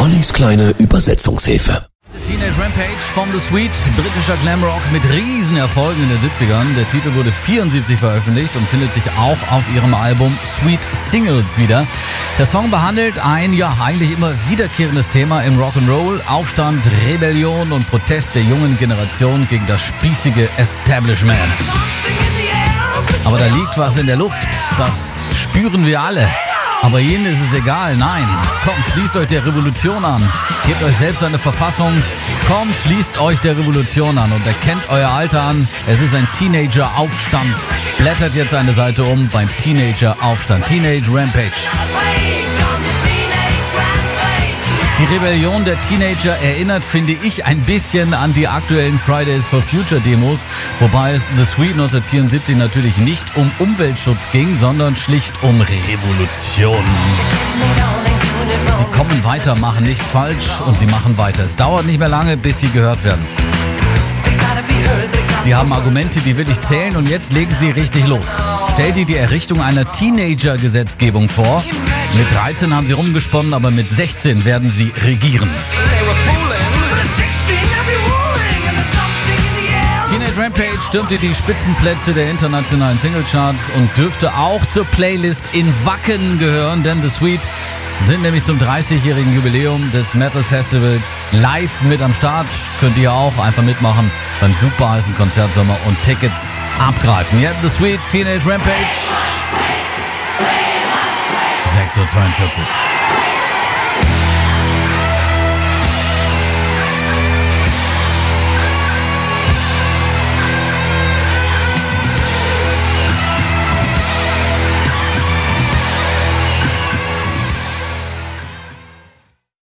Ollis kleine Übersetzungshilfe. Teenage Rampage from the Sweet, britischer Glamrock mit Riesenerfolgen in den 70ern. Der Titel wurde 74 veröffentlicht und findet sich auch auf ihrem Album Sweet Singles wieder. Der Song behandelt ein ja eigentlich immer wiederkehrendes Thema im Rock'n'Roll, Aufstand, Rebellion und Protest der jungen Generation gegen das spießige Establishment. Aber da liegt was in der Luft, das spüren wir alle. Aber jenen ist es egal. Nein. Komm, schließt euch der Revolution an. Gebt euch selbst eine Verfassung. Komm, schließt euch der Revolution an und erkennt euer Alter an. Es ist ein Teenager-Aufstand. Blättert jetzt eine Seite um beim Teenager-Aufstand. Teenage Rampage. Die Rebellion der Teenager erinnert, finde ich, ein bisschen an die aktuellen Fridays for Future Demos, wobei The Sweet 1974 natürlich nicht um Umweltschutz ging, sondern schlicht um Revolution. Sie kommen weiter, machen nichts falsch und sie machen weiter. Es dauert nicht mehr lange, bis sie gehört werden. Die haben Argumente, die will ich zählen und jetzt legen sie richtig los. Stell dir die Errichtung einer Teenager-Gesetzgebung vor. Mit 13 haben sie rumgesponnen, aber mit 16 werden sie regieren. Teenage Rampage stürmte die Spitzenplätze der internationalen Singlecharts und dürfte auch zur Playlist in Wacken gehören, denn The Sweet sind nämlich zum 30-jährigen Jubiläum des Metal Festivals live mit am Start. Könnt ihr auch einfach mitmachen beim super heißen Konzertsommer und Tickets abgreifen. Jetzt The Sweet Teenage Rampage. 6.42 Uhr.